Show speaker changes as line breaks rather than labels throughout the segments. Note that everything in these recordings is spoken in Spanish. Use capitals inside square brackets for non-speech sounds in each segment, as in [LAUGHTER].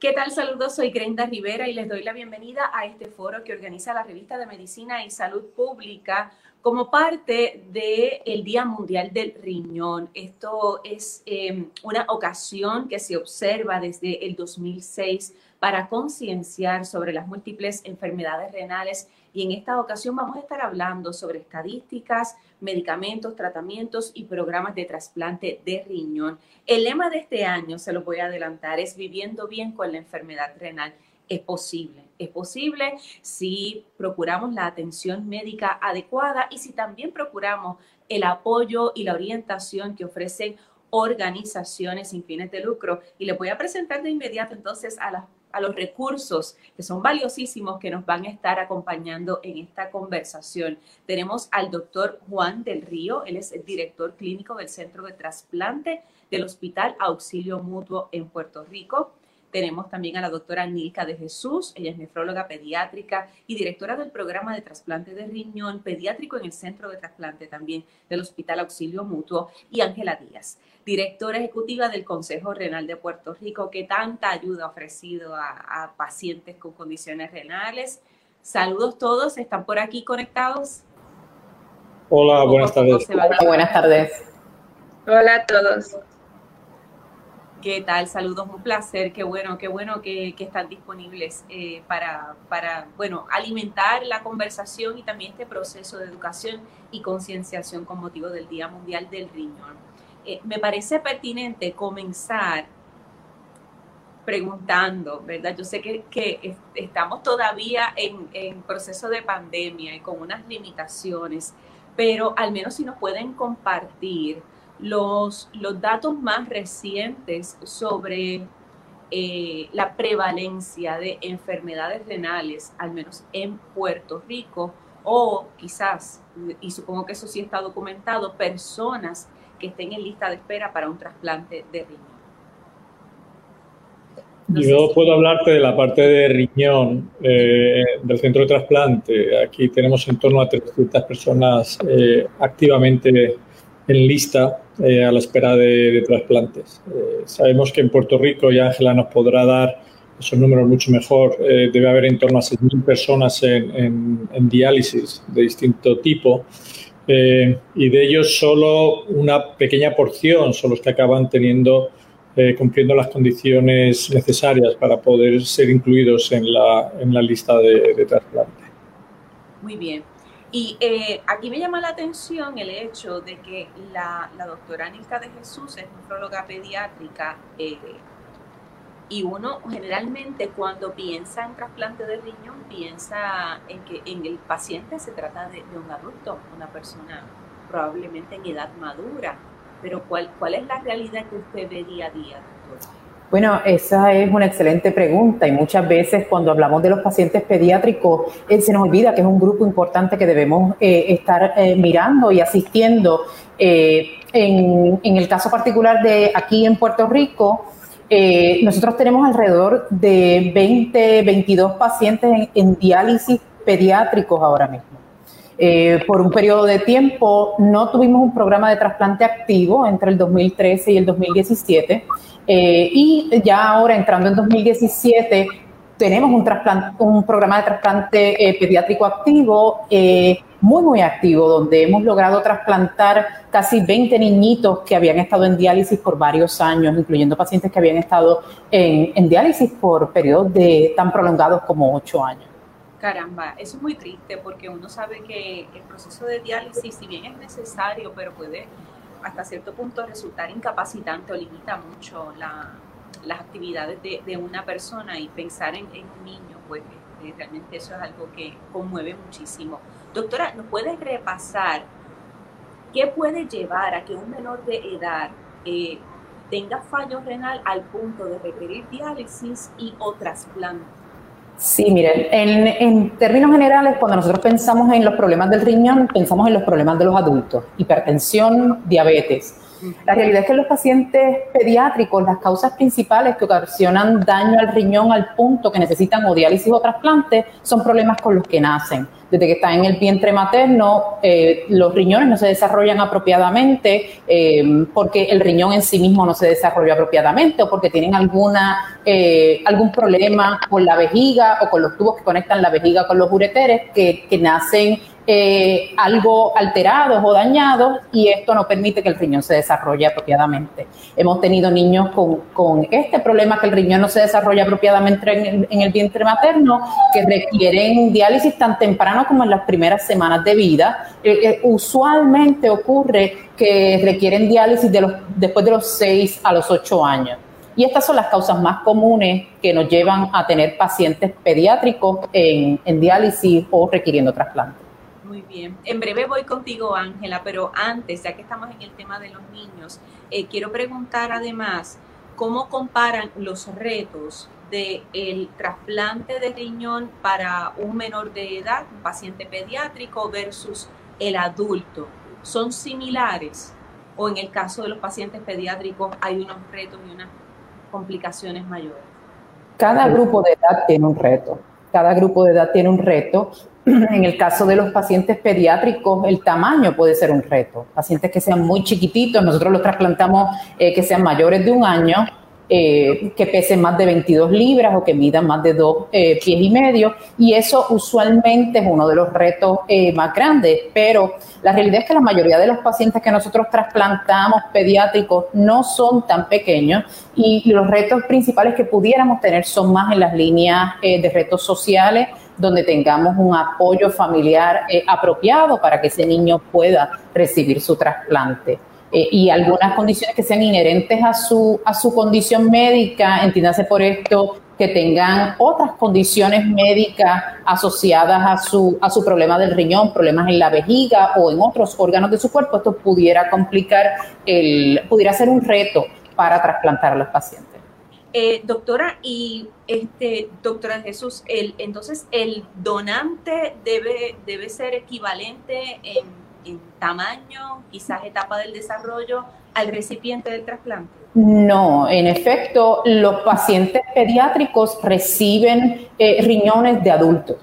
¿Qué tal? Saludos, soy Grenda Rivera y les doy la bienvenida a este foro que organiza la revista de Medicina y Salud Pública como parte del Día Mundial del Riñón. Esto es em, una ocasión que se observa desde el 2006 para concienciar sobre las múltiples enfermedades renales y en esta ocasión vamos a estar hablando sobre estadísticas, medicamentos, tratamientos y programas de trasplante de riñón. El lema de este año, se lo voy a adelantar, es viviendo bien con la enfermedad renal. Es posible, es posible si procuramos la atención médica adecuada y si también procuramos el apoyo y la orientación que ofrecen organizaciones sin fines de lucro. Y les voy a presentar de inmediato entonces a las a los recursos que son valiosísimos que nos van a estar acompañando en esta conversación. Tenemos al doctor Juan del Río, él es el director clínico del Centro de Trasplante del Hospital Auxilio Mutuo en Puerto Rico. Tenemos también a la doctora Nilka de Jesús, ella es nefróloga pediátrica y directora del programa de trasplante de riñón pediátrico en el Centro de Trasplante también del Hospital Auxilio Mutuo, y Ángela Díaz, directora ejecutiva del Consejo Renal de Puerto Rico, que tanta ayuda ha ofrecido a, a pacientes con condiciones renales. Saludos todos, ¿están por aquí conectados?
Hola, buenas tardes.
Hola, buenas tardes.
Hola a todos.
¿Qué tal? Saludos, un placer. Qué bueno, qué bueno que, están disponibles eh, para, para, bueno, alimentar la conversación y también este proceso de educación y concienciación con motivo del Día Mundial del Riñón. Eh, me parece pertinente comenzar preguntando, ¿verdad? Yo sé que, que estamos todavía en, en proceso de pandemia y con unas limitaciones, pero al menos si nos pueden compartir los, los datos más recientes sobre eh, la prevalencia de enfermedades renales, al menos en Puerto Rico, o quizás, y supongo que eso sí está documentado, personas que estén en lista de espera para un trasplante de riñón.
Yo puedo hablarte de la parte de riñón eh, del centro de trasplante. Aquí tenemos en torno a 300 personas eh, activamente en lista eh, a la espera de, trasplantes. Eh, sabemos que en Puerto Rico, y Ángela nos podrá dar esos números mucho mejor, eh, debe haber en torno a 6.000 personas en, en, diálisis de distinto tipo. y de ellos solo una pequeña porción son los que acaban teniendo, cumpliendo las condiciones necesarias para poder ser incluidos en la, en la lista de, de trasplante.
Muy bien. Y eh, aquí me llama la atención el hecho de que la, doctora Nilka de Jesús es nefróloga pediátrica eh, y uno generalmente cuando piensa en trasplante de riñón piensa en que en el paciente se trata de, de un adulto, una persona probablemente en edad madura. Pero ¿cuál, cuál es la realidad que usted ve día a día, doctora?
Bueno, esa es una excelente pregunta y muchas veces cuando hablamos de los pacientes pediátricos eh, se nos olvida que es un grupo importante que debemos eh, estar eh, mirando y asistiendo. En, el caso particular de aquí en Puerto Rico, nosotros tenemos alrededor de 20, 22 pacientes en, diálisis pediátricos ahora mismo. por un periodo de tiempo no tuvimos un programa de trasplante activo entre el 2013 y el 2017 eh, y ya ahora, entrando en 2017, tenemos un, un programa de trasplante eh, pediátrico activo, eh, muy, muy activo, donde hemos logrado trasplantar casi 20 niñitos que habían estado en diálisis por varios años, incluyendo pacientes que habían estado en, diálisis por periodos de, tan prolongados como 8 años.
Caramba, eso es muy triste porque uno sabe que el proceso de diálisis, si bien es necesario, pero puede hasta cierto punto resultar incapacitante o limita mucho las actividades de, una persona y pensar en, un niño, pues este, realmente eso es algo que conmueve muchísimo. Doctora, ¿nos puede repasar qué puede llevar a que un menor de edad eh, tenga fallo renal al punto de requerir diálisis y o trasplante?
Sí, miren, en, en, términos generales, cuando nosotros pensamos en los problemas del riñón, pensamos en los problemas de los adultos, hipertensión, diabetes. La realidad es que los pacientes pediátricos, las causas principales que ocasionan daño al riñón al punto que necesitan o diálisis o trasplante son problemas con los que nacen. Desde que están en el vientre materno, eh, los riñones no se desarrollan apropiadamente eh, porque el riñón en sí mismo no se desarrolla apropiadamente o porque tienen alguna, eh, algún problema con la vejiga o con los tubos que conectan la vejiga con los ureteres que, nacen algo alterados o dañados y esto no permite que el riñón se desarrolle apropiadamente. Hemos tenido niños con, con este problema que el riñón no se desarrolla apropiadamente en el, vientre materno que requieren diálisis tan temprano como en las primeras semanas de vida. Eh, eh, usualmente ocurre que requieren diálisis de los, después de los 6 a los 8 años. Y estas son las causas más comunes que nos llevan a tener pacientes pediátricos en, en diálisis o requiriendo trasplante.
Muy bien. En breve voy contigo, Ángela, pero antes, ya que estamos en el tema de los niños, eh, quiero preguntar además cómo comparan los retos del el trasplante de riñón para un menor de edad, un paciente pediátrico, versus el adulto. ¿Son similares? ¿O en el caso de los pacientes pediátricos hay unos retos y unas complicaciones mayores?
Cada grupo de edad tiene un reto. Cada grupo de edad tiene un reto [CLEARS THROAT] en el caso de los pacientes pediátricos, el tamaño puede ser un reto. Pacientes que sean muy chiquititos, nosotros los trasplantamos eh, que sean mayores de un año, eh, que pesen más de 22 libras o que midan más de dos eh, pies y medio. Y eso usualmente es uno de los retos eh, más grandes. Pero la realidad es que la mayoría de los pacientes que nosotros trasplantamos pediátricos no son tan pequeños y los retos principales que pudiéramos tener son más en las líneas de retos sociales donde tengamos un apoyo familiar eh, apropiado para que ese niño pueda recibir su trasplante. Eh, y algunas condiciones que sean inherentes a su, a su condición médica, entiéndase por esto que tengan otras condiciones médicas asociadas a su, a su problema del riñón, problemas en la vejiga o en otros órganos de su cuerpo, esto pudiera complicar, el, pudiera ser un reto para trasplantar a los pacientes.
Eh, doctora, y este, doctora Jesús, el, entonces el donante debe, debe ser equivalente en, en, tamaño, quizás etapa del desarrollo, al recipiente del trasplante.
No, en efecto, los pacientes pediátricos reciben eh, riñones de adultos.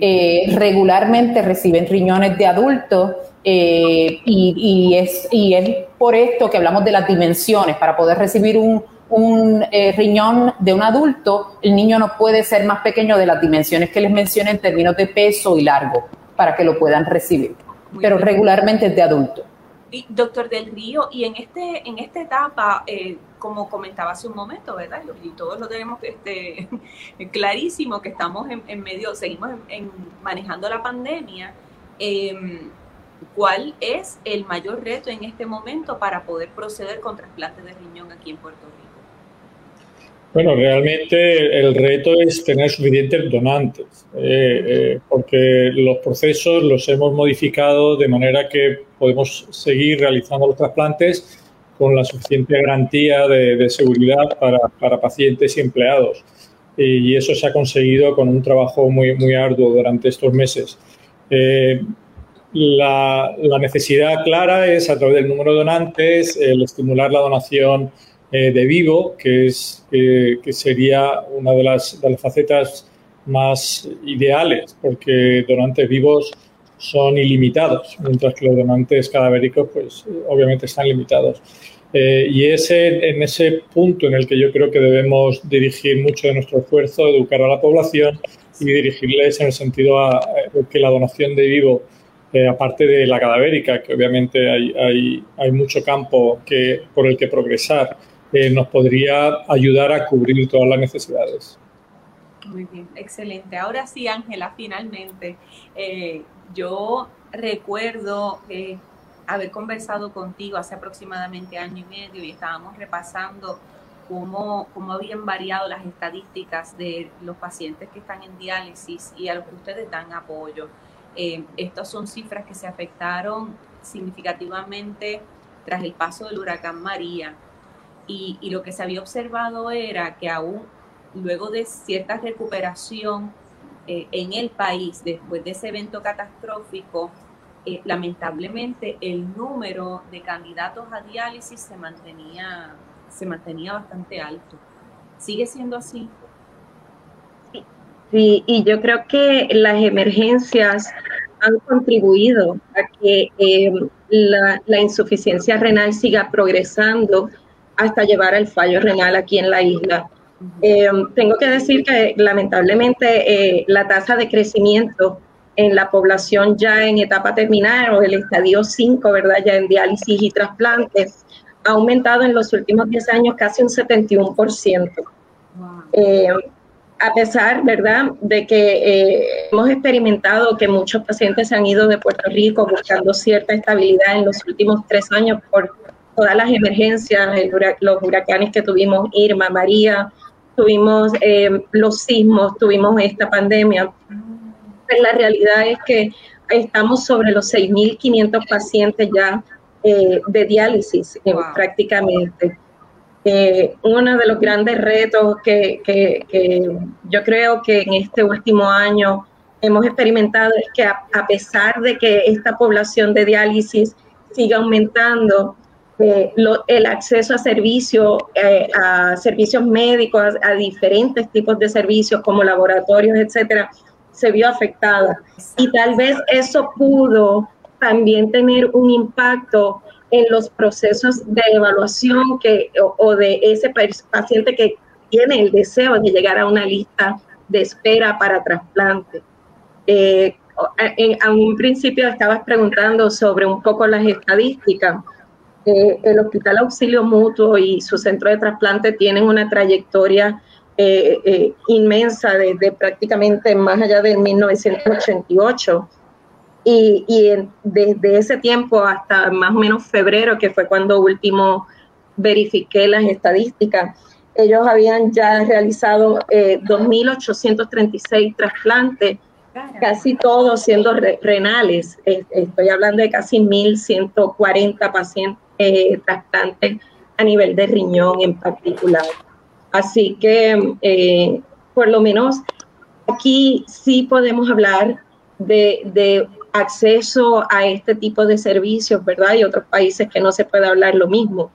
Eh, regularmente reciben riñones de adultos eh, y, y, es, y es por esto que hablamos de las dimensiones, para poder recibir un un eh, riñón de un adulto, el niño no puede ser más pequeño de las dimensiones que les mencioné en términos de peso y largo para que lo puedan recibir, Muy pero regularmente es de adulto.
Y, doctor Del Río, y en, este, en esta etapa, eh, como comentaba hace un momento, ¿verdad? Y todos lo tenemos este, [LAUGHS] clarísimo, que estamos en, en medio, seguimos en, en manejando la pandemia. Eh, ¿Cuál es el mayor reto en este momento para poder proceder con trasplantes de riñón aquí en Puerto Rico?
Bueno, realmente el reto es tener suficientes donantes, eh, eh, porque los procesos los hemos modificado de manera que podemos seguir realizando los trasplantes con la suficiente garantía de, seguridad para, pacientes y empleados. Y, eso se ha conseguido con un trabajo muy, muy arduo durante estos meses. Eh, la, la, necesidad clara es, a través del número de donantes, el estimular la donación eh, de vivo, que, es, eh, que sería una de las, de las, facetas más ideales, porque donantes vivos son ilimitados, mientras que los donantes cadavéricos, pues obviamente están limitados. Eh, y es en ese punto en el que yo creo que debemos dirigir mucho de nuestro esfuerzo, educar a la población y dirigirles en el sentido a, a que la donación de vivo eh, aparte de la cadavérica, que obviamente hay, hay, hay mucho campo que, por el que progresar, eh, nos podría ayudar a cubrir todas las necesidades.
Muy bien, excelente. Ahora sí, Ángela, finalmente, eh, yo recuerdo haber conversado contigo hace aproximadamente año y medio y estábamos repasando cómo, cómo habían variado las estadísticas de los pacientes que están en diálisis y a los que ustedes dan apoyo. Eh, estas son cifras que se afectaron significativamente tras el paso del huracán María. Y, lo que se había observado era que aún luego de cierta recuperación eh, en el país, después de ese evento catastrófico, eh, lamentablemente el número de candidatos a diálisis se mantenía, se mantenía bastante alto. ¿Sigue siendo así?
Sí, y yo creo que las emergencias han contribuido a que eh, la, la, insuficiencia renal siga progresando hasta llevar al fallo renal aquí en la isla. Eh, tengo que decir que lamentablemente eh, la tasa de crecimiento en la población ya en etapa terminal o el estadio 5, ¿verdad? Ya en diálisis y trasplantes, ha aumentado en los últimos 10 años casi un 71%. Eh, a pesar, ¿verdad?, de que hemos experimentado que muchos pacientes se han ido de Puerto Rico buscando cierta estabilidad en los últimos tres años por todas las emergencias, los huracanes que tuvimos, Irma, María, tuvimos eh, los sismos, tuvimos esta pandemia. Pues la realidad es que estamos sobre los 6.500 pacientes ya eh, de diálisis eh, prácticamente. uno de los grandes retos que, que, yo creo que en este último año hemos experimentado es que a, a pesar de que esta población de diálisis siga aumentando, eh, el acceso a servicios, eh, a servicios médicos, a, diferentes tipos de servicios como laboratorios, etcétera, se vio afectada. Y tal vez eso pudo también tener un impacto en los procesos de evaluación que, o, de ese paciente que tiene el deseo de llegar a una lista de espera para trasplante. Eh, en, a un principio estabas preguntando sobre un poco las estadísticas el Hospital Auxilio Mutuo y su centro de trasplante tienen una trayectoria eh, eh, inmensa desde prácticamente más allá de 1988. Y, desde ese tiempo hasta más o menos febrero, que fue cuando último verifiqué las estadísticas, ellos habían ya realizado 2.836 eh, trasplantes, casi todos siendo renales. Estoy hablando de casi 1.140 pacientes eh, trasplantes a nivel de riñón en particular. Así que, eh, por lo menos, aquí sí podemos hablar de, acceso a este tipo de servicios, ¿verdad? Y otros países que no se puede hablar lo mismo.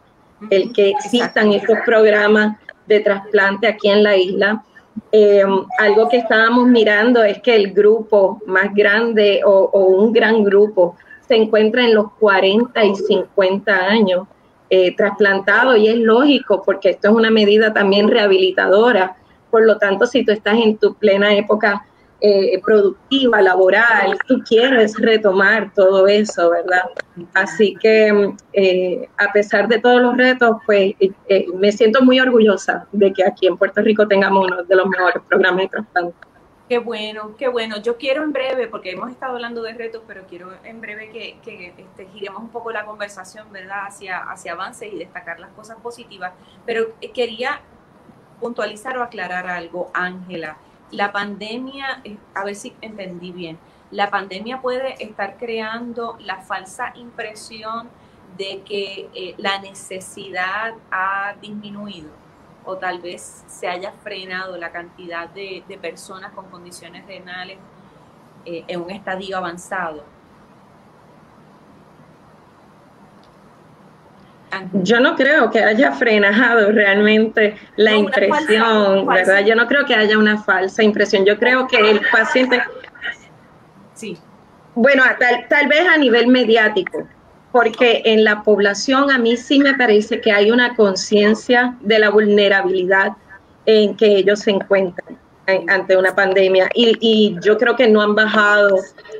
El que existan estos programas de trasplante aquí en la isla. Eh, algo que estábamos mirando es que el grupo más grande o, o un gran grupo se encuentra en los 40 y 50 años eh, trasplantado y es lógico porque esto es una medida también rehabilitadora. Por lo tanto, si tú estás en tu plena época eh, productiva, laboral, tú quieres retomar todo eso, ¿verdad? Así que eh, a pesar de todos los retos, pues me siento muy orgullosa de que aquí en Puerto Rico tengamos uno de los mejores programas de trasplante.
Qué bueno, qué bueno. Yo quiero en breve, porque hemos estado hablando de retos, pero quiero en breve que, que este, giremos un poco la conversación, ¿verdad?, hacia, hacia avances y destacar las cosas positivas. Pero eh, quería puntualizar o aclarar algo, Ángela. La pandemia, eh, a ver si entendí bien, la pandemia puede estar creando la falsa impresión de que eh, la necesidad ha disminuido o tal vez se haya frenado la cantidad de, personas con condiciones renales eh, en un estadio avanzado.
Yo no creo que haya frenado realmente la impresión, ¿verdad? Yo no creo que haya una falsa impresión. Yo creo que el paciente... Sí. Bueno, tal, tal vez a nivel mediático, porque en la población a mí sí me parece que hay una conciencia de la vulnerabilidad en que ellos se encuentran ante una pandemia y, yo creo que no han bajado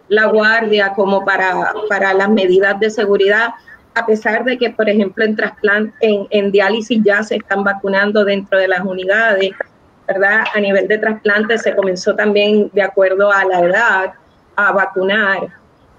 la guardia como para, para las medidas de seguridad, a pesar de que, por ejemplo, en en, diálisis ya se están vacunando dentro de las unidades, ¿verdad? A nivel de trasplante se comenzó también de acuerdo a la edad a vacunar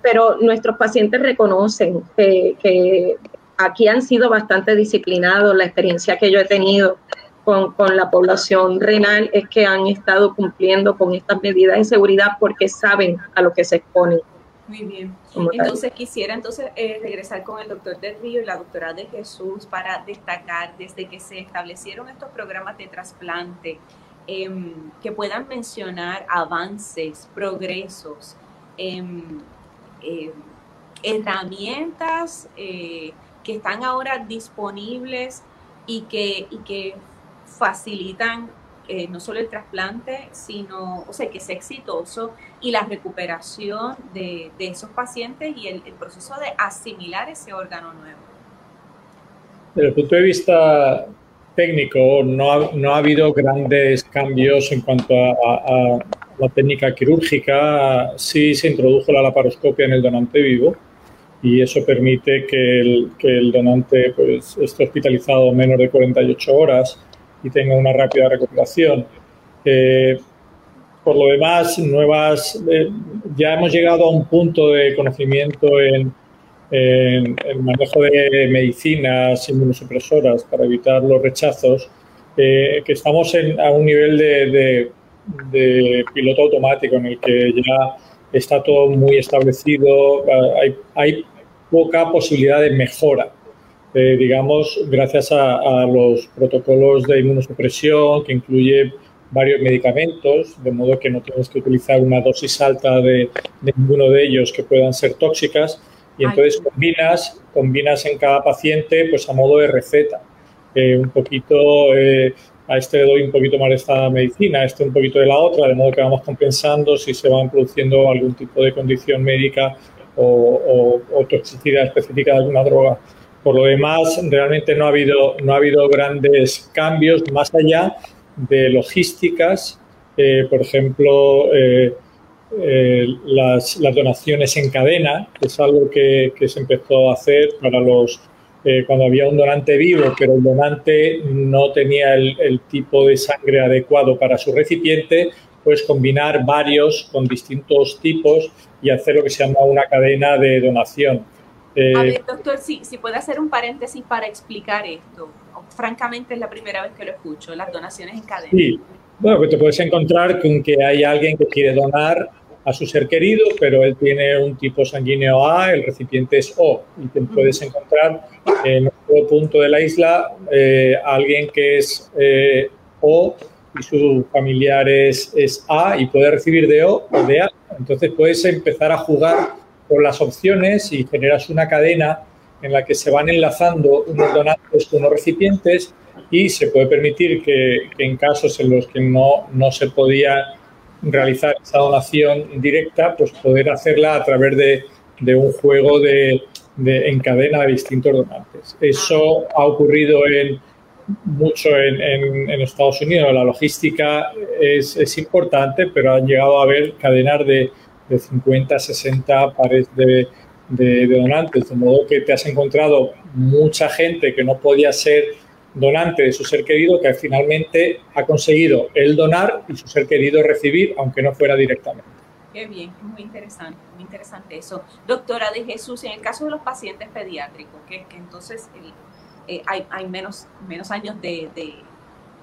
pero nuestros pacientes reconocen que, aquí han sido bastante disciplinados. La experiencia que yo he tenido con, con, la población renal es que han estado cumpliendo con estas medidas de seguridad porque saben a lo que se exponen.
Muy bien. Entonces quisiera entonces eh, regresar con el doctor del Río y la doctora de Jesús para destacar desde que se establecieron estos programas de trasplante, em, que puedan mencionar avances, progresos, em, em, herramientas eh, que están ahora disponibles y que, y que facilitan eh, no solo el trasplante, sino, o sea, que sea exitoso y la recuperación de, esos pacientes y el, proceso de asimilar ese órgano nuevo.
Desde el punto de vista técnico, no ha, no ha habido grandes cambios en cuanto a, la técnica quirúrgica. Sí se introdujo la laparoscopia en el donante vivo y eso permite que el, que el donante pues, esté hospitalizado menos de 48 horas y tenga una rápida recuperación. Eh, por lo demás, nuevas, eh, ya hemos llegado a un punto de conocimiento en, el manejo de medicinas inmunosupresoras para evitar los rechazos, eh, que estamos a un nivel de, piloto automático en el que ya está todo muy establecido, hay, hay poca posibilidad de mejora. Eh, digamos, gracias a, los protocolos de inmunosupresión que incluye varios medicamentos, de modo que no tienes que utilizar una dosis alta de, ninguno de ellos que puedan ser tóxicas y entonces combinas, combinas en cada paciente pues a modo de receta. Eh, un poquito, eh, a este le doy un poquito más de esta medicina, a este un poquito de la otra, de modo que vamos compensando si se van produciendo algún tipo de condición médica o, o toxicidad específica de alguna droga. Por lo demás, realmente no ha habido, no ha habido grandes cambios más allá de logísticas, eh, por ejemplo, eh, eh, las, donaciones en cadena, que es algo que, se empezó a hacer para los cuando había un donante vivo, pero el donante no tenía el, el, tipo de sangre adecuado para su recipiente, pues combinar varios con distintos tipos y hacer lo que se llama una cadena de donación.
Eh, a ver, doctor, si, si puede hacer un paréntesis para explicar esto. Francamente es la primera vez que lo escucho, las donaciones en cadena.
Sí, bueno, que te puedes encontrar con que hay alguien que quiere donar a su ser querido, pero él tiene un tipo sanguíneo A, el recipiente es O, y te puedes encontrar en otro punto de la isla eh, alguien que es eh, O y su familiar es, es A y puede recibir de O o de A. Entonces puedes empezar a jugar con las opciones y generas una cadena en la que se van enlazando unos donantes con unos recipientes y se puede permitir que, en casos en los que no, no se podía realizar esa donación directa, pues poder hacerla a través de, de un juego de, de, en cadena de distintos donantes. Eso ha ocurrido en, mucho en, en, en Estados Unidos. La logística es, es, importante, pero han llegado a haber cadenas de de 50, 60 pares de, donantes, de modo que te has encontrado mucha gente que no podía ser donante de su ser querido que finalmente ha conseguido el donar y su ser querido recibir, aunque no fuera directamente.
Qué bien, muy interesante, muy interesante eso. Doctora de Jesús, en el caso de los pacientes pediátricos, que, que entonces eh, hay, hay, menos, menos años de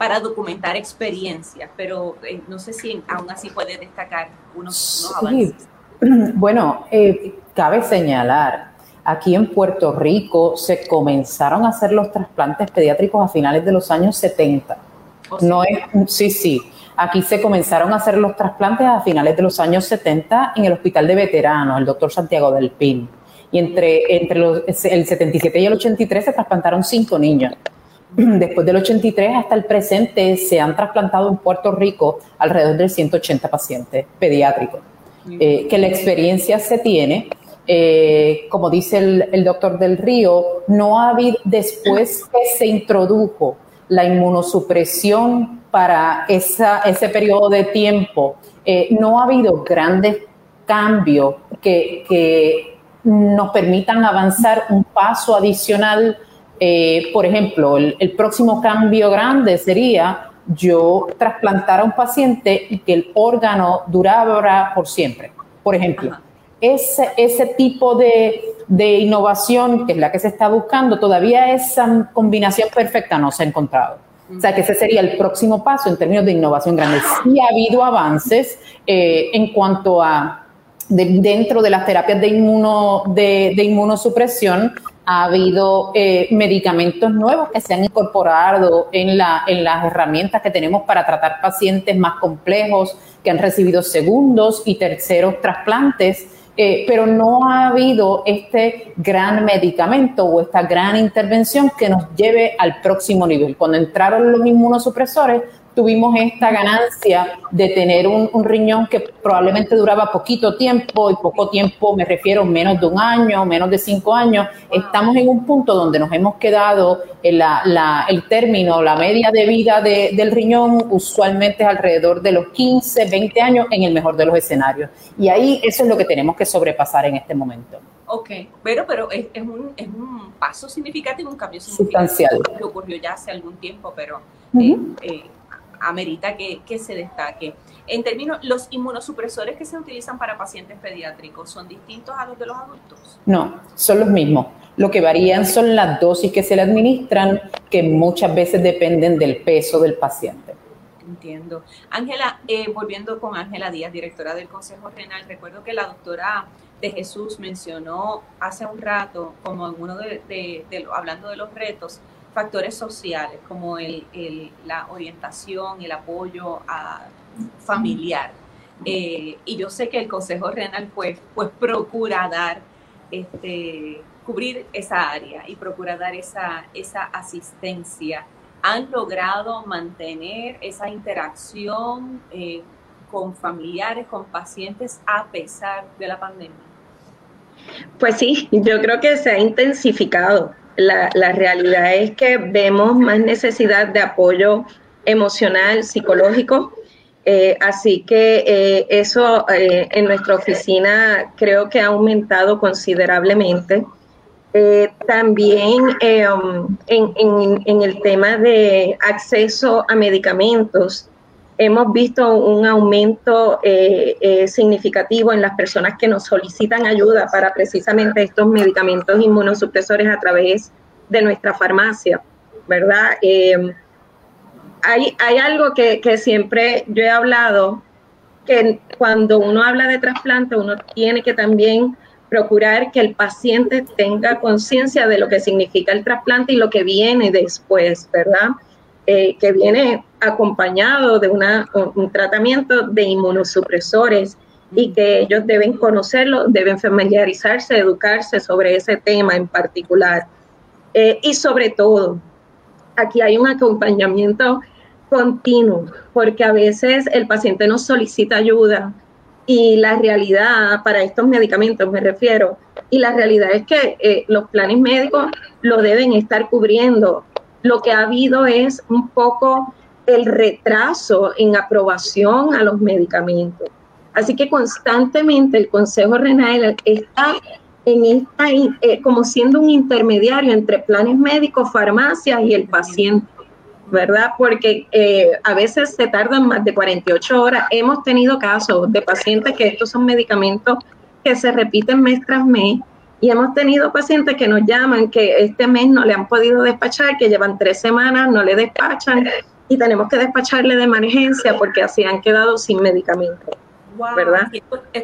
para documentar experiencias, pero eh, no sé si aún así puede destacar unos, avances. [CLEARS THROAT]
Bueno, eh, cabe señalar, aquí en Puerto Rico se comenzaron a hacer los trasplantes pediátricos a finales de los años 70. no es, sí, sí. Aquí se comenzaron a hacer los trasplantes a finales de los años 70 en el Hospital de Veteranos, el doctor Santiago del Pin. Y entre, entre los, el 77 y el 83 se trasplantaron cinco niños. [CLEARS THROAT] Después del 83 hasta el presente se han trasplantado en Puerto Rico alrededor de 180 pacientes pediátricos. Eh, que la experiencia se tiene, eh, como dice el, doctor del Río, no ha habido, después que se introdujo la inmunosupresión para esa, ese periodo de tiempo, eh, no ha habido grandes cambios que, que nos permitan avanzar un paso adicional eh, por ejemplo, el, próximo cambio grande sería yo trasplantar a un paciente y que el órgano durara por siempre. Por ejemplo, ese, ese tipo de, de, innovación, que es la que se está buscando, todavía esa combinación perfecta no se ha encontrado. O sea, que ese sería el próximo paso en términos de innovación grande. Sí ha habido avances eh, en cuanto a dentro de las terapias de, inmuno, de, inmunosupresión ha habido eh, medicamentos nuevos que se han incorporado en, la, en las herramientas que tenemos para tratar pacientes más complejos que han recibido segundos y terceros trasplantes. Eh, pero no ha habido este gran medicamento o esta gran intervención que nos lleve al próximo nivel. Cuando entraron los inmunosupresores, tuvimos esta ganancia de tener un, riñón que probablemente duraba poquito tiempo, y poco tiempo me refiero menos de un año, menos de cinco años. Estamos en un punto donde nos hemos quedado en la, el término, la media de vida del riñón usualmente es alrededor de los 15, 20 años en el mejor de los escenarios. Y ahí eso es lo que tenemos que sobrepasar en este momento.
Ok, pero, pero es, un, es un paso significativo, un cambio significativo.
Sustancial.
Que ocurrió ya hace algún tiempo, pero eh, eh, amerita que, que se destaque. En términos, ¿los inmunosupresores que se utilizan para pacientes pediátricos son distintos a los de los adultos?
No, son los mismos. Lo que varían son las dosis que se le administran, que muchas veces dependen del peso del paciente.
Entiendo. Ángela, eh, volviendo con Ángela Díaz, directora del Consejo Renal, recuerdo que la doctora de Jesús mencionó hace un rato, como en uno de, de hablando de los retos, factores sociales como el, la orientación, el apoyo a, familiar. Eh, y yo sé que el Consejo Renal pues, pues procura dar, este, cubrir esa área y procura dar esa, esa asistencia. ¿Han logrado mantener esa interacción eh, con familiares, con pacientes a pesar de la pandemia?
Pues sí, yo creo que se ha intensificado la, realidad es que vemos más necesidad de apoyo emocional, psicológico. Eh, así que eh, eso eh, en nuestra oficina creo que ha aumentado considerablemente. también um, en, el tema de acceso a medicamentos, hemos visto un aumento significativo en las personas que nos solicitan ayuda para precisamente estos medicamentos inmunosupresores a través de nuestra farmacia, ¿verdad? Eh, hay, algo que, siempre yo he hablado, que cuando uno habla de trasplante, uno tiene que también procurar que el paciente tenga conciencia de lo que significa el trasplante y lo que viene después, ¿verdad? Eh, que viene acompañado de una, un tratamiento de inmunosupresores y que ellos deben conocerlo, deben familiarizarse, educarse sobre ese tema en particular. Eh, y sobre todo, aquí hay un acompañamiento continuo, porque a veces el paciente nos solicita ayuda y la realidad para estos medicamentos me refiero, y la realidad es que eh, los planes médicos lo deben estar cubriendo. Lo que ha habido es un poco el retraso en aprobación a los medicamentos. Así que constantemente el Consejo Renal está en esta, eh, como siendo un intermediario entre planes médicos, farmacias y el paciente, ¿verdad? Porque eh, a veces se tardan más de 48 horas. Hemos tenido casos de pacientes que estos son medicamentos que se repiten mes tras mes y hemos tenido pacientes que nos llaman que este mes no le han podido despachar, que llevan tres semanas, no le despachan y tenemos que despacharle de emergencia porque así han quedado sin medicamentos, ¿verdad?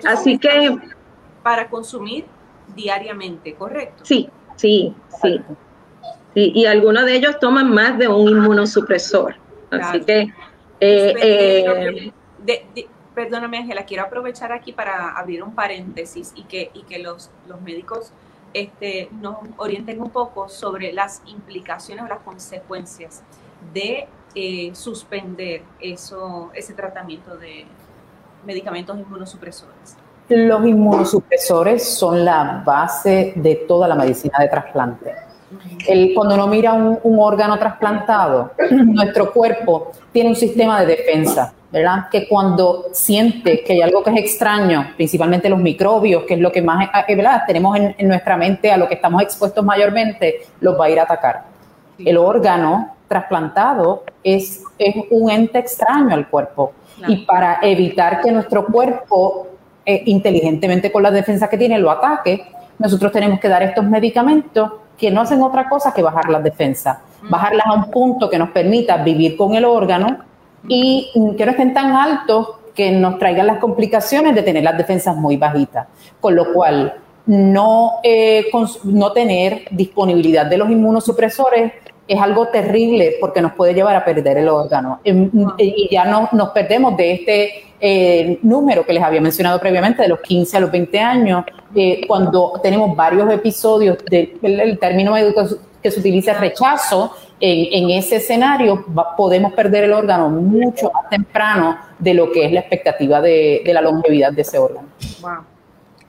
Así que para consumir diariamente, ¿correcto?
Sí, sí, sí. y algunos de ellos toman más de un inmunosupresor. Así que...
Eh, eh, perdóname, Ángela, quiero aprovechar aquí para abrir un paréntesis y que, y que los, los médicos este, nos orienten un poco sobre las implicaciones o las consecuencias de eh, suspender eso, ese tratamiento de medicamentos inmunosupresores.
Los inmunosupresores son la base de toda la medicina de trasplante. El, cuando uno mira un, órgano trasplantado, [CLEARS THROAT] nuestro cuerpo tiene un sistema de defensa, ¿verdad? Que cuando siente que hay algo que es extraño, principalmente los microbios, que es lo que más eh, ¿verdad? tenemos en, nuestra mente, a lo que estamos expuestos mayormente, los va a ir a atacar. El órgano trasplantado es, es un ente extraño al cuerpo. Y para evitar que nuestro cuerpo eh, inteligentemente con las defensas que tiene lo ataque, nosotros tenemos que dar estos medicamentos que no hacen otra cosa que bajar las defensas, bajarlas a un punto que nos permita vivir con el órgano y que no estén tan altos que nos traigan las complicaciones de tener las defensas muy bajitas. Con lo cual, no, eh, no tener disponibilidad de los inmunosupresores es algo terrible porque nos puede llevar a perder el órgano. Em, y ya no, nos perdemos de este eh, número que les había mencionado previamente, de los 15 a los 20 años, eh, cuando tenemos varios episodios del término médico que se utiliza rechazo, en, ese escenario podemos perder el órgano mucho más temprano de lo que es la expectativa de, de la longevidad de ese órgano.
Wow.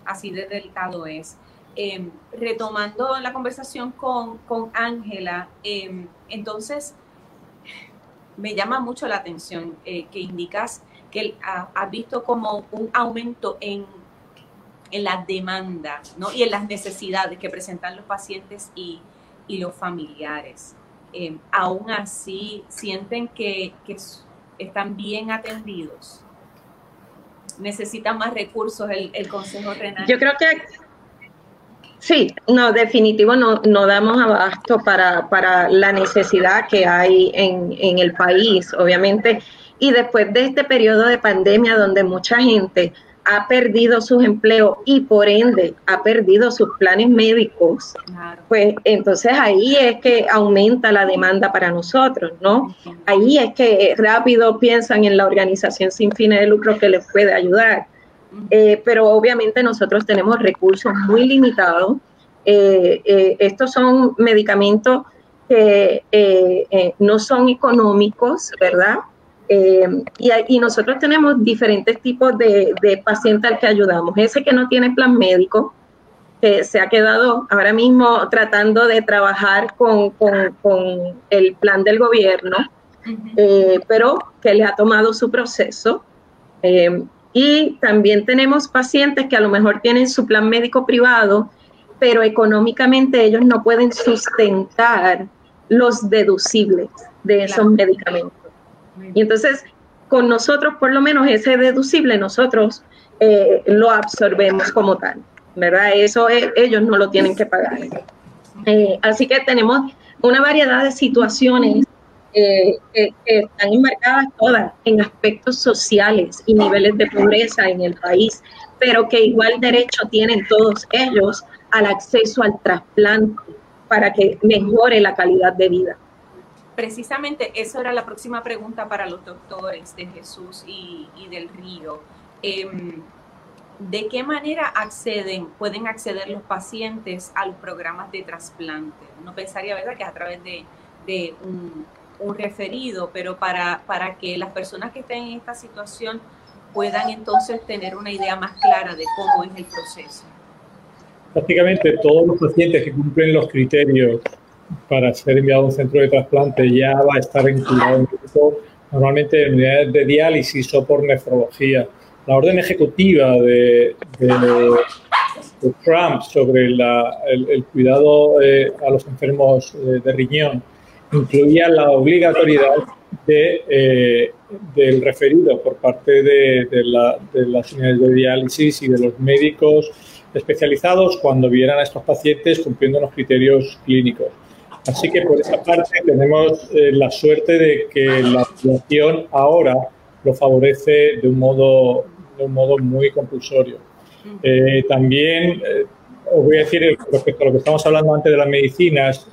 Así de delicado es. Em, retomando la conversación con Ángela, em, entonces me llama mucho la atención eh, que indicas que has visto como un aumento en, en la demanda ¿no? y en las necesidades que presentan los pacientes y, y los familiares. Em, aún así, sienten que, que están bien atendidos necesitan más recursos el, el Consejo Renal.
Yo creo que Sí, no, definitivo no, no damos abasto para, para la necesidad que hay en, en el país, obviamente. Y después de este periodo de pandemia donde mucha gente ha perdido sus empleos y por ende ha perdido sus planes médicos, pues entonces ahí es que aumenta la demanda para nosotros, ¿no? Ahí es que rápido piensan en la organización sin fines de lucro que les puede ayudar. Eh, pero obviamente nosotros tenemos recursos muy limitados. Eh, eh, estos son medicamentos que no son económicos, ¿verdad? Y, nosotros tenemos diferentes tipos de, pacientes al que ayudamos. Ese que no tiene plan médico, que se ha quedado ahora mismo tratando de trabajar con, el plan del gobierno, pero que le ha tomado su proceso. Y también tenemos pacientes que a lo mejor tienen su plan médico privado, pero económicamente ellos no pueden sustentar los deducibles de esos medicamentos. Y entonces, con nosotros, por lo menos ese deducible, nosotros eh, lo absorbemos como tal, ¿verdad? Eso ellos no lo tienen que pagar. Eh, así que tenemos una variedad de situaciones eh, que, están enmarcadas todas en aspectos sociales y niveles de pobreza en el país, pero que igual derecho tienen todos ellos al acceso al trasplante para que mejore la calidad de vida.
Precisamente esa era la próxima pregunta para los doctores de Jesús y, del Río. Em, ¿De qué manera acceden, pueden acceder los pacientes a los programas de trasplante? Uno pensaría, ¿verdad?, que a través de, un referido, pero para, para que las personas que estén en esta situación puedan entonces tener una idea más clara de cómo es el proceso.
Prácticamente todos los pacientes que cumplen los criterios para ser enviado a un centro de trasplante ya va a estar en normalmente en unidades de diálisis o por nefrología. La orden ejecutiva de, Trump sobre el, cuidado eh, a los enfermos eh, de riñón incluía la obligatoriedad de, eh, del referido por parte de, de, las unidades de diálisis y de los médicos especializados cuando vieran a estos pacientes cumpliendo los criterios clínicos. Así que por esa parte tenemos eh, la suerte de que la situación ahora lo favorece de un modo, de un modo muy compulsorio. Eh, también os voy a decir respecto a lo que estamos hablando antes de las medicinas.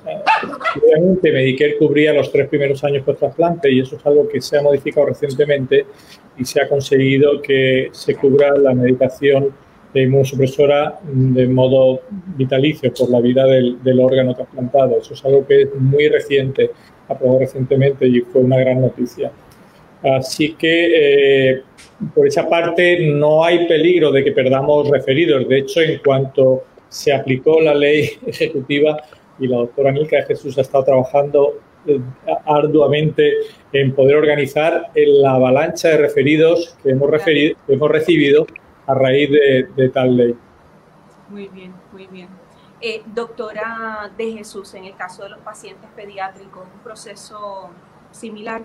Obviamente Medicare cubría los tres primeros años por trasplante y eso es algo que se ha modificado recientemente y se ha conseguido que se cubra la medicación de inmunosupresora de modo vitalicio por la vida del, órgano trasplantado. Eso es algo que es muy reciente, aprobado recientemente y fue una gran noticia. Así que eh, por esa parte no hay peligro de que perdamos referidos. De hecho, en cuanto se aplicó la ley [LAUGHS] ejecutiva y la doctora Milka de Jesús ha estado trabajando eh, arduamente en poder organizar la avalancha de referidos que hemos, referido, hemos recibido a raíz de, tal ley.
Muy bien, muy bien. Eh, doctora de Jesús, en el caso de los pacientes pediátricos, ¿un proceso similar?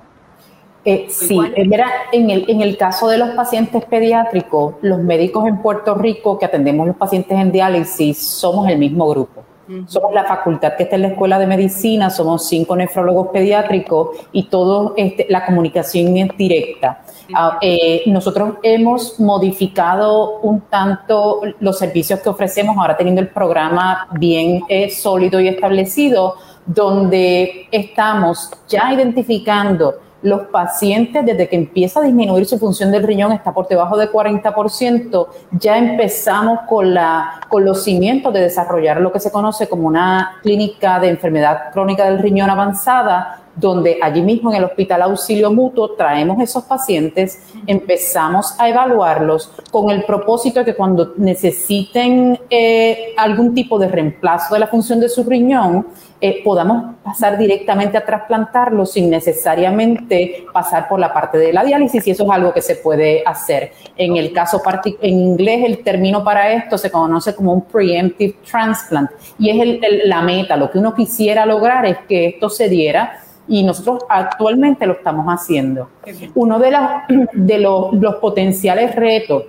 Eh, sí, en el, en el caso de los pacientes pediátricos, los médicos en Puerto Rico que atendemos los pacientes en diálisis somos el mismo grupo. Somos la facultad que está en la Escuela de Medicina, somos cinco nefrólogos pediátricos y todo este, la comunicación es directa. Ah, eh, nosotros hemos modificado un tanto los servicios que ofrecemos, ahora teniendo el programa bien eh, sólido y establecido, donde estamos ya identificando los pacientes, desde que empieza a disminuir su función del riñón, está por debajo de 40%, ya empezamos con, la, con los cimientos de desarrollar lo que se conoce como una clínica de enfermedad crónica del riñón avanzada, donde allí mismo en el Hospital Auxilio Mutuo traemos esos pacientes, empezamos a evaluarlos con el propósito de que cuando necesiten eh, algún tipo de reemplazo de la función de su riñón, eh, podamos pasar directamente a trasplantarlo sin necesariamente pasar por la parte de la diálisis y eso es algo que se puede hacer. En el caso en inglés el término para esto se conoce como un preemptive transplant y es la meta, lo que uno quisiera lograr es que esto se diera y nosotros actualmente lo estamos haciendo. Uno de, [CLEARS THROAT] de los, los potenciales retos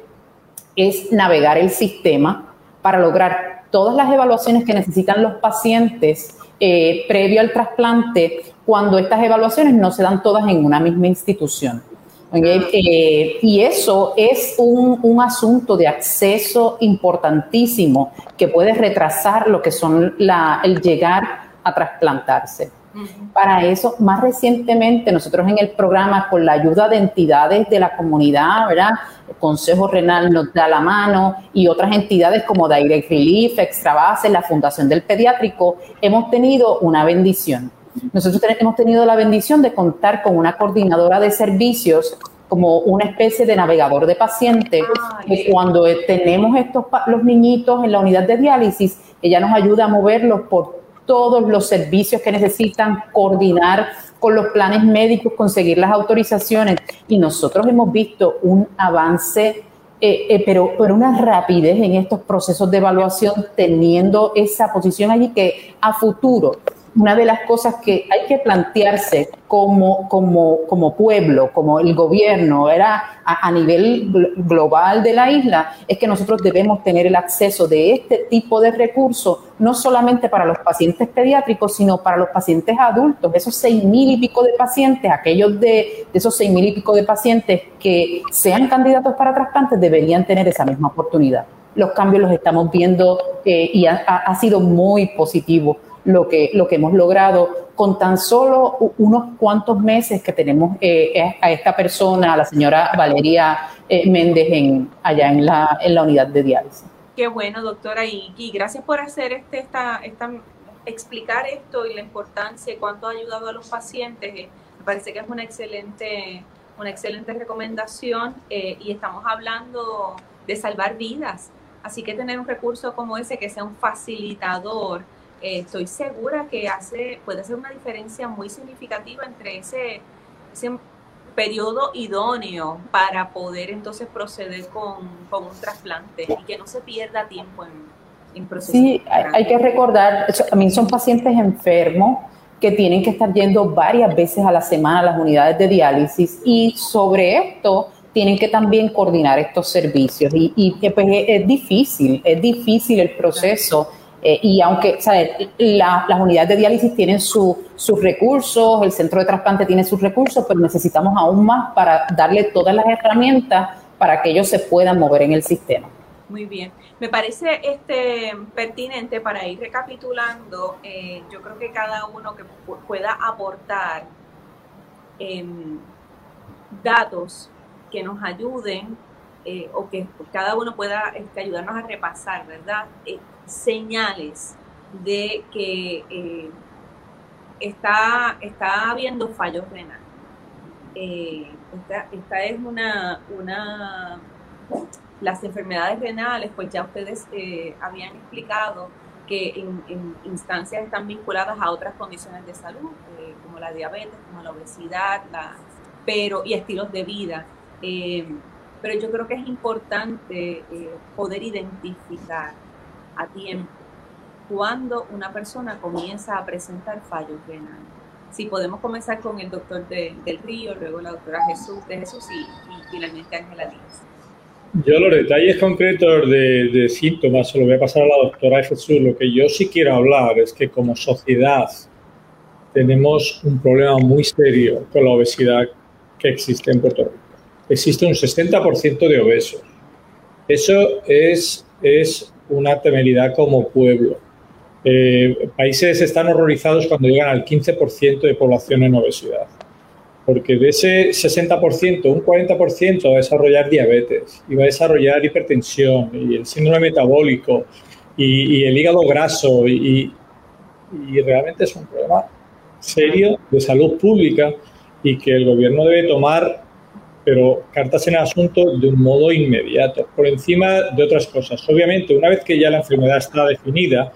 es navegar el sistema para lograr todas las evaluaciones que necesitan los pacientes eh, previo al trasplante cuando estas evaluaciones no se dan todas en una misma institución. Eh, y eso es un, un, asunto de acceso importantísimo que puede retrasar lo que son la, el llegar a trasplantarse. Para eso, más recientemente, nosotros en el programa, con la ayuda de entidades de la comunidad, ¿verdad? El Consejo Renal nos da la mano y otras entidades como Direct Relief, Extrabase, la Fundación del Pediátrico, hemos tenido una bendición. Nosotros hemos tenido la bendición de contar con una coordinadora de servicios como una especie de navegador de pacientes, que cuando tenemos estos los niñitos en la unidad de diálisis, ella nos ayuda a moverlos por todos los servicios que necesitan, coordinar con los planes médicos, conseguir las autorizaciones. Y nosotros hemos visto un avance, eh, eh, pero, pero una rapidez en estos procesos de evaluación, teniendo esa posición allí que a futuro una de las cosas que hay que plantearse como, como, como pueblo, como el gobierno, era a, nivel global de la isla, es que nosotros debemos tener el acceso de este tipo de recursos, no solamente para los pacientes pediátricos, sino para los pacientes adultos, esos seis mil y pico de pacientes, aquellos de, esos seis mil y pico de pacientes que sean candidatos para trasplantes deberían tener esa misma oportunidad. Los cambios los estamos viendo eh, y ha, ha sido muy positivo lo que, lo que hemos logrado con tan solo unos cuantos meses que tenemos eh, a esta persona, a la señora Valeria eh, Méndez, en, allá en la, en la unidad de diálisis.
Qué bueno, doctora, y, gracias por hacer este, esta, esta, explicar esto y la importancia y cuánto ha ayudado a los pacientes. Eh, me parece que es una excelente, una excelente recomendación y estamos hablando de salvar vidas. Así que tener un recurso como ese que sea un facilitador eh, estoy segura que hace, puede hacer una diferencia muy significativa entre ese, ese periodo idóneo para poder entonces proceder con, con, un trasplante y que no se pierda tiempo en, en proceso.
Sí, hay, que recordar, también son pacientes enfermos que tienen que estar yendo varias veces a la semana a las unidades de diálisis y sobre esto tienen que también coordinar estos servicios y, y pues es, difícil, es difícil el proceso. Eh, y aunque las unidades de diálisis tienen sus recursos, el centro de trasplante tiene sus recursos, pero necesitamos aún más para darle todas las herramientas para que ellos se puedan mover en el sistema.
Muy bien. Me parece este, pertinente para ir recapitulando, eh, yo creo que cada uno que pueda aportar em, datos que nos ayuden eh, o que cada uno pueda este, ayudarnos a repasar, ¿verdad? señales de que eh, está, está habiendo fallos renales. Eh, esta, es una, una, las enfermedades renales, pues ya ustedes eh, habían explicado que en, instancias están vinculadas a otras condiciones de salud, como la diabetes, como la obesidad, la, pero, y estilos de vida. Pero yo creo que es importante poder identificar a tiempo cuando una persona comienza a presentar fallos renales. Si podemos comenzar con el doctor del Río, luego la doctora Jesús de Jesús y, finalmente Ángela Díaz.
Yo los detalles concretos de, síntomas se lo voy a pasar a la doctora Jesús. Lo que yo sí quiero hablar es que como sociedad tenemos un problema muy serio con la obesidad que existe en Puerto Rico. Existe un 60% de obesos. Eso es, es una temeridad como pueblo. Eh, países están horrorizados cuando llegan al 15% de población en obesidad porque de ese 60%, un 40% va a desarrollar diabetes y va a desarrollar hipertensión y el síndrome metabólico y, el hígado graso y, y, realmente es un problema serio de salud pública y que el gobierno debe tomar, pero cartas en el asunto de un modo inmediato, por encima de otras cosas. Obviamente, una vez que ya la enfermedad está definida,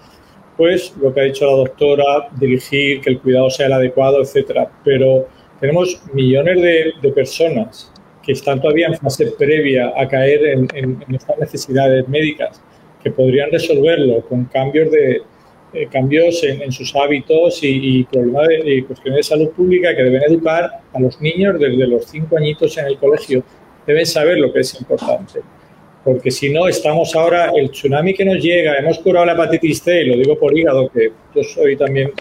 pues lo que ha dicho la doctora, dirigir, que el cuidado sea el adecuado, etcétera, pero tenemos millones de, personas que están todavía en fase previa a caer en, estas necesidades médicas, que podrían resolverlo con cambios de eh, cambios en, sus hábitos y, problemas de, cuestiones de salud pública que deben educar a los niños desde los cinco añitos en el colegio. Deben saber lo que es importante. Porque si no, estamos ahora, el tsunami que nos llega, hemos curado la hepatitis C, y lo digo por hígado, que yo soy también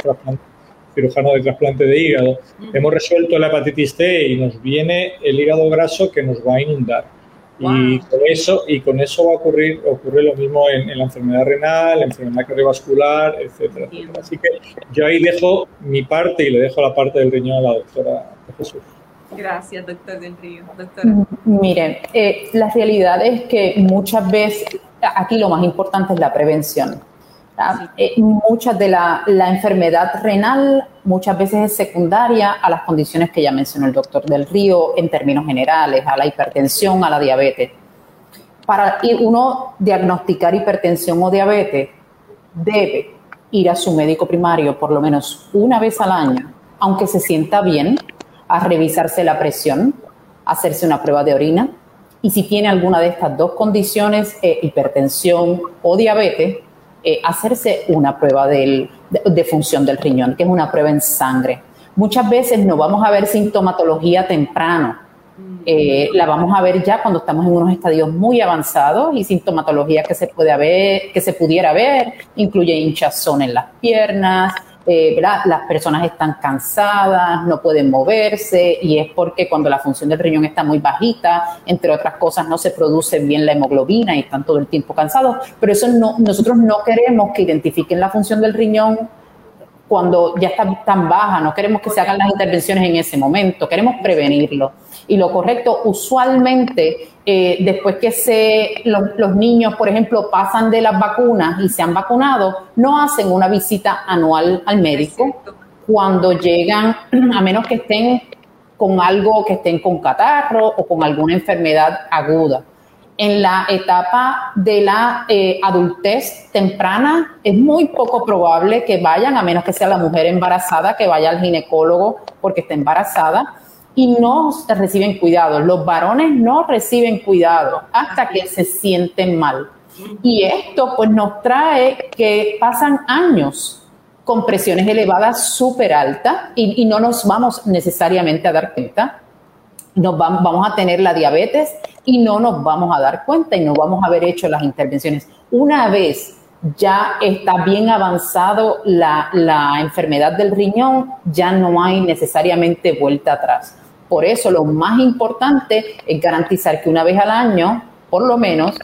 cirujano de trasplante de hígado, hemos resuelto la hepatitis C y nos viene el hígado graso que nos va a inundar. Y con eso y con eso va a ocurrir ocurre lo mismo en, la enfermedad renal, la enfermedad cardiovascular, etcétera, Así que yo ahí dejo mi parte y le dejo la parte del riñón a la doctora Jesús.
Gracias, doctor Del Río.
Miren, eh, la realidad es que muchas veces aquí lo más importante es la prevención. Eh, muchas de la, enfermedad renal muchas veces es secundaria a las condiciones que ya mencionó el doctor del Río en términos generales, a la hipertensión, a la diabetes. Para uno diagnosticar hipertensión o diabetes, debe ir a su médico primario por lo menos una vez al año, aunque se sienta bien, a revisarse la presión, hacerse una prueba de orina y si tiene alguna de estas dos condiciones, eh, hipertensión o diabetes, eh, hacerse una prueba de, función del riñón, que es una prueba en sangre. Muchas veces no vamos a ver sintomatología temprano, eh, la vamos a ver ya cuando estamos en unos estadios muy avanzados y sintomatología que se puede haber, que se pudiera ver, incluye hinchazón en las piernas, eh, las personas están cansadas, no pueden moverse y es porque cuando la función del riñón está muy bajita, entre otras cosas, no se produce bien la hemoglobina y están todo el tiempo cansados. Pero eso no, nosotros no queremos que identifiquen la función del riñón cuando ya está tan baja, no queremos que se hagan las intervenciones en ese momento, queremos prevenirlo. Y lo correcto, usualmente, eh, después que se, los, niños, por ejemplo, pasan de las vacunas y se han vacunado, no hacen una visita anual al médico cuando llegan, a menos que estén con algo, que estén con catarro o con alguna enfermedad aguda. En la etapa de la eh, adultez temprana es muy poco probable que vayan, a menos que sea la mujer embarazada, que vaya al ginecólogo porque está embarazada y no reciben cuidado. Los varones no reciben cuidado hasta que se sienten mal. Y esto pues nos trae que pasan años con presiones elevadas súper altas y, no nos vamos necesariamente a dar cuenta. Nos vamos, a tener la diabetes y no nos vamos a dar cuenta y no vamos a haber hecho las intervenciones. Una vez ya está bien avanzado la, la enfermedad del riñón, ya no hay necesariamente vuelta atrás. Por eso lo más importante es garantizar que una vez al año, por lo menos,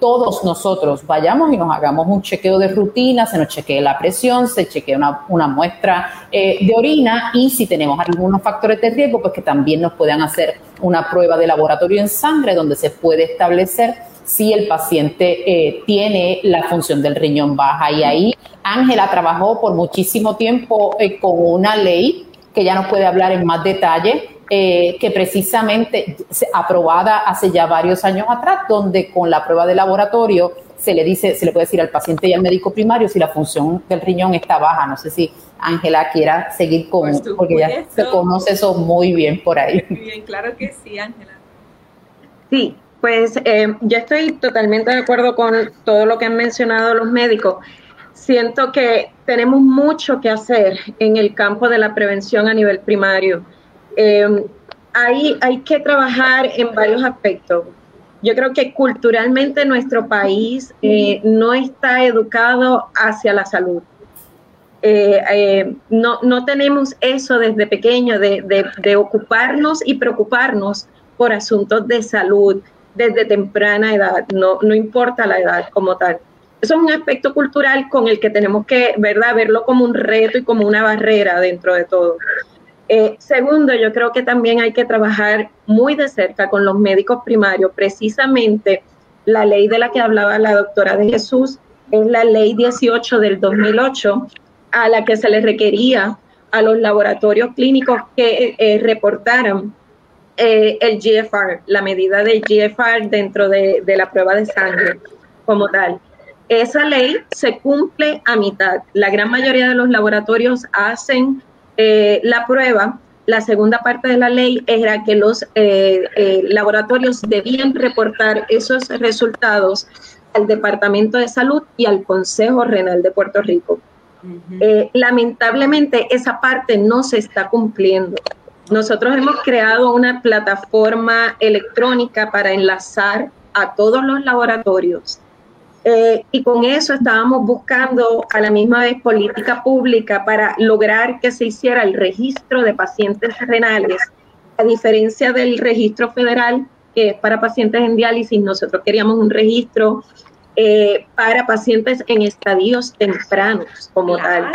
todos nosotros vayamos y nos hagamos un chequeo de rutina, se nos chequee la presión, se chequee una, muestra eh, de orina y si tenemos algunos factores de riesgo, pues que también nos puedan hacer una prueba de laboratorio en sangre donde se puede establecer si el paciente eh, tiene la función del riñón baja. Y ahí Ángela trabajó por muchísimo tiempo eh, con una ley que ya nos puede hablar en más detalle, eh, que precisamente aprobada hace ya varios años atrás, donde con la prueba de laboratorio se le dice, se le puede decir al paciente y al médico primario si la función del riñón está baja. No sé si Ángela quiera seguir con, porque ya se conoce eso muy bien por ahí.
Muy bien, claro que sí, Ángela.
Sí, pues eh, yo estoy totalmente de acuerdo con todo lo que han mencionado los médicos siento que tenemos mucho que hacer en el campo de la prevención a nivel primario. Eh, hay, que trabajar en varios aspectos. yo creo que culturalmente nuestro país eh, no está educado hacia la salud. Eh, eh, no, no, tenemos eso desde pequeño de, de, ocuparnos y preocuparnos por asuntos de salud desde temprana edad, no, no importa la edad como tal. Eso es un aspecto cultural con el que tenemos que, ¿verdad?, verlo como un reto y como una barrera dentro de todo. Eh, segundo, yo creo que también hay que trabajar muy de cerca con los médicos primarios. Precisamente la ley de la que hablaba la doctora de Jesús es la ley 18 del 2008, a la que se le requería a los laboratorios clínicos que eh, reportaran eh, el GFR, la medida del GFR dentro de, de la prueba de sangre como tal. Esa ley se cumple a mitad. La gran mayoría de los laboratorios hacen eh, la prueba, la segunda parte de la ley era que los eh, eh, laboratorios debían reportar esos resultados al Departamento de Salud y al Consejo Renal de Puerto Rico. lamentablemente esa parte no se está cumpliendo. Nosotros hemos creado una plataforma electrónica para enlazar a todos los laboratorios eh, y con eso estábamos buscando a la misma vez política pública para lograr que se hiciera el registro de pacientes renales. A diferencia del registro federal, que es para pacientes en diálisis, nosotros queríamos un registro eh, para pacientes en estadios tempranos como tal.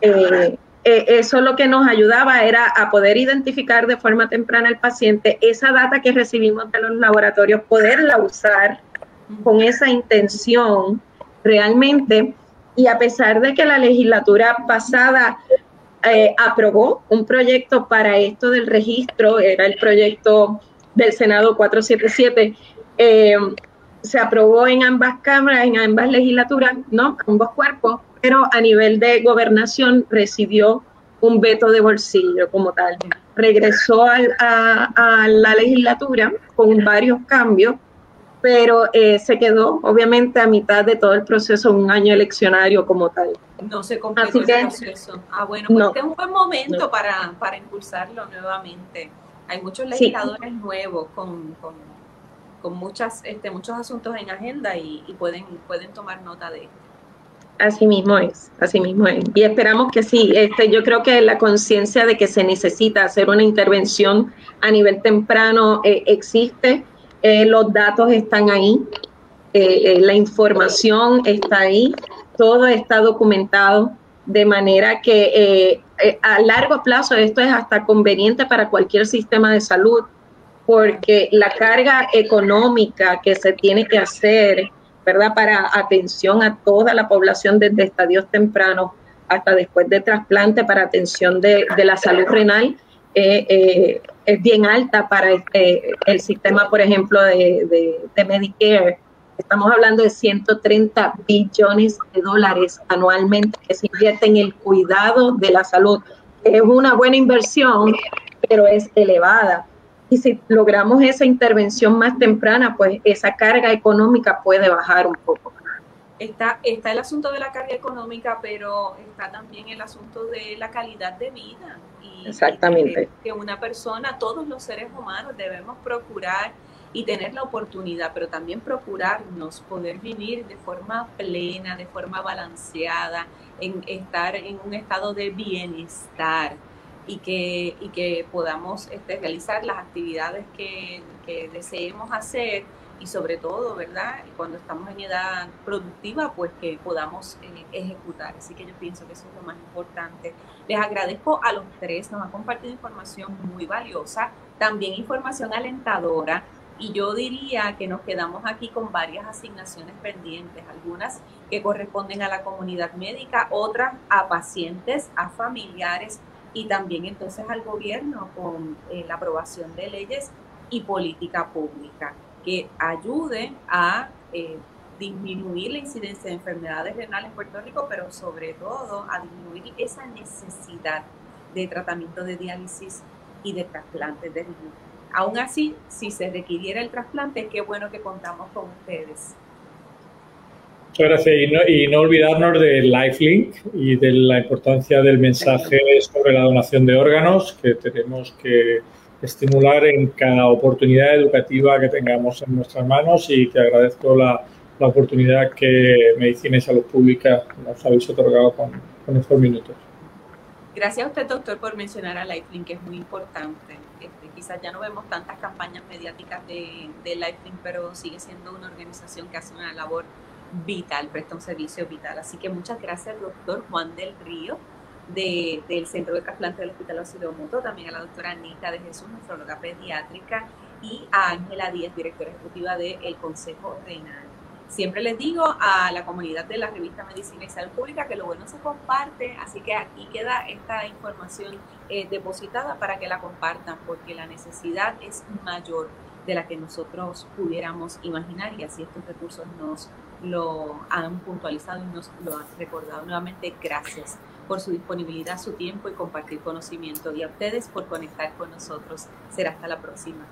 Eh, eso lo que nos ayudaba era a poder identificar de forma temprana al paciente, esa data que recibimos de los laboratorios, poderla usar con esa intención realmente y a pesar de que la legislatura pasada eh, aprobó un proyecto para esto del registro, era el proyecto del Senado 477, eh, se aprobó en ambas cámaras, en ambas legislaturas, ¿no? Ambos cuerpos, pero a nivel de gobernación recibió un veto de bolsillo como tal. Regresó a la legislatura con varios cambios pero eh, se quedó obviamente a mitad de todo el proceso, un año eleccionario como tal.
No se completó el proceso. Ah, bueno, pues este es un buen momento para, para, impulsarlo nuevamente. Hay muchos legisladores nuevos con, con, con, muchas, este, muchos asuntos en agenda y, y, pueden, pueden tomar nota de esto.
Así mismo es, así mismo es. Y esperamos que sí. Este, yo creo que la conciencia de que se necesita hacer una intervención a nivel temprano eh, existe eh, los datos están ahí, eh, eh, la información está ahí, todo está documentado de manera que a largo plazo esto es hasta conveniente para cualquier sistema de salud, porque la carga económica que se tiene que hacer, ¿verdad? Para atención a toda la población desde estadios tempranos hasta después de trasplante para atención de, la salud renal, eh, es bien alta para este, el sistema, por ejemplo, de, de, Medicare. Estamos hablando de 130 billones de dólares anualmente que se invierte en el cuidado de la salud. Es una buena inversión, pero es elevada. Y si logramos esa intervención más temprana, pues esa carga económica puede bajar un poco.
Está, está el asunto de la carga económica, pero está también el asunto de la calidad de vida.
Exactamente.
que, una persona, todos los seres humanos debemos procurar y tener la oportunidad, pero también procurarnos poder vivir de forma plena, de forma balanceada, en estar en un estado de bienestar y que, y que podamos este, realizar las actividades que, que deseemos hacer y sobre todo, ¿verdad? Cuando estamos en edad productiva, pues que podamos eh, ejecutar. Así que yo pienso que eso es lo más importante. Les agradezco a los tres, nos han compartido información muy valiosa, también información alentadora. Y yo diría que nos quedamos aquí con varias asignaciones pendientes, algunas que corresponden a la comunidad médica, otras a pacientes, a familiares y también entonces al gobierno con eh, la aprobación de leyes y política pública que ayude a eh, disminuir la incidencia de enfermedades renales en Puerto Rico, pero sobre todo a disminuir esa necesidad de tratamiento de diálisis y de trasplantes de riñón. Aún así, si se requiriera el trasplante, qué bueno que contamos con ustedes.
Muchas gracias. Y no, y no olvidarnos del LifeLink y de la importancia del mensaje sobre la donación de órganos, que tenemos que estimular en cada oportunidad educativa que tengamos en nuestras manos y te agradezco la, la oportunidad que Medicina y Salud Pública nos habéis otorgado con, con estos minutos.
Gracias a usted, doctor, por mencionar a Lifelink, que es muy importante. Este, quizás ya no vemos tantas campañas mediáticas de, de Lifelink, pero sigue siendo una organización que hace una labor vital, presta un servicio vital. Así que muchas gracias, doctor Juan del Río, de, del Centro de Trasplante del Hospital Auxilio Moto, también a la doctora Anita de Jesús, nefróloga pediátrica, y a Ángela Díaz, directora ejecutiva del Consejo Renal. Siempre les digo a la comunidad de la revista Medicina y Salud Pública que lo bueno se comparte, así que aquí queda esta información eh, depositada para que la compartan, porque la necesidad es mayor de la que nosotros pudiéramos imaginar y así estos recursos nos lo han puntualizado y nos lo han recordado. Nuevamente, gracias por su disponibilidad, su tiempo y compartir conocimiento y a ustedes por conectar con nosotros. Será hasta la próxima.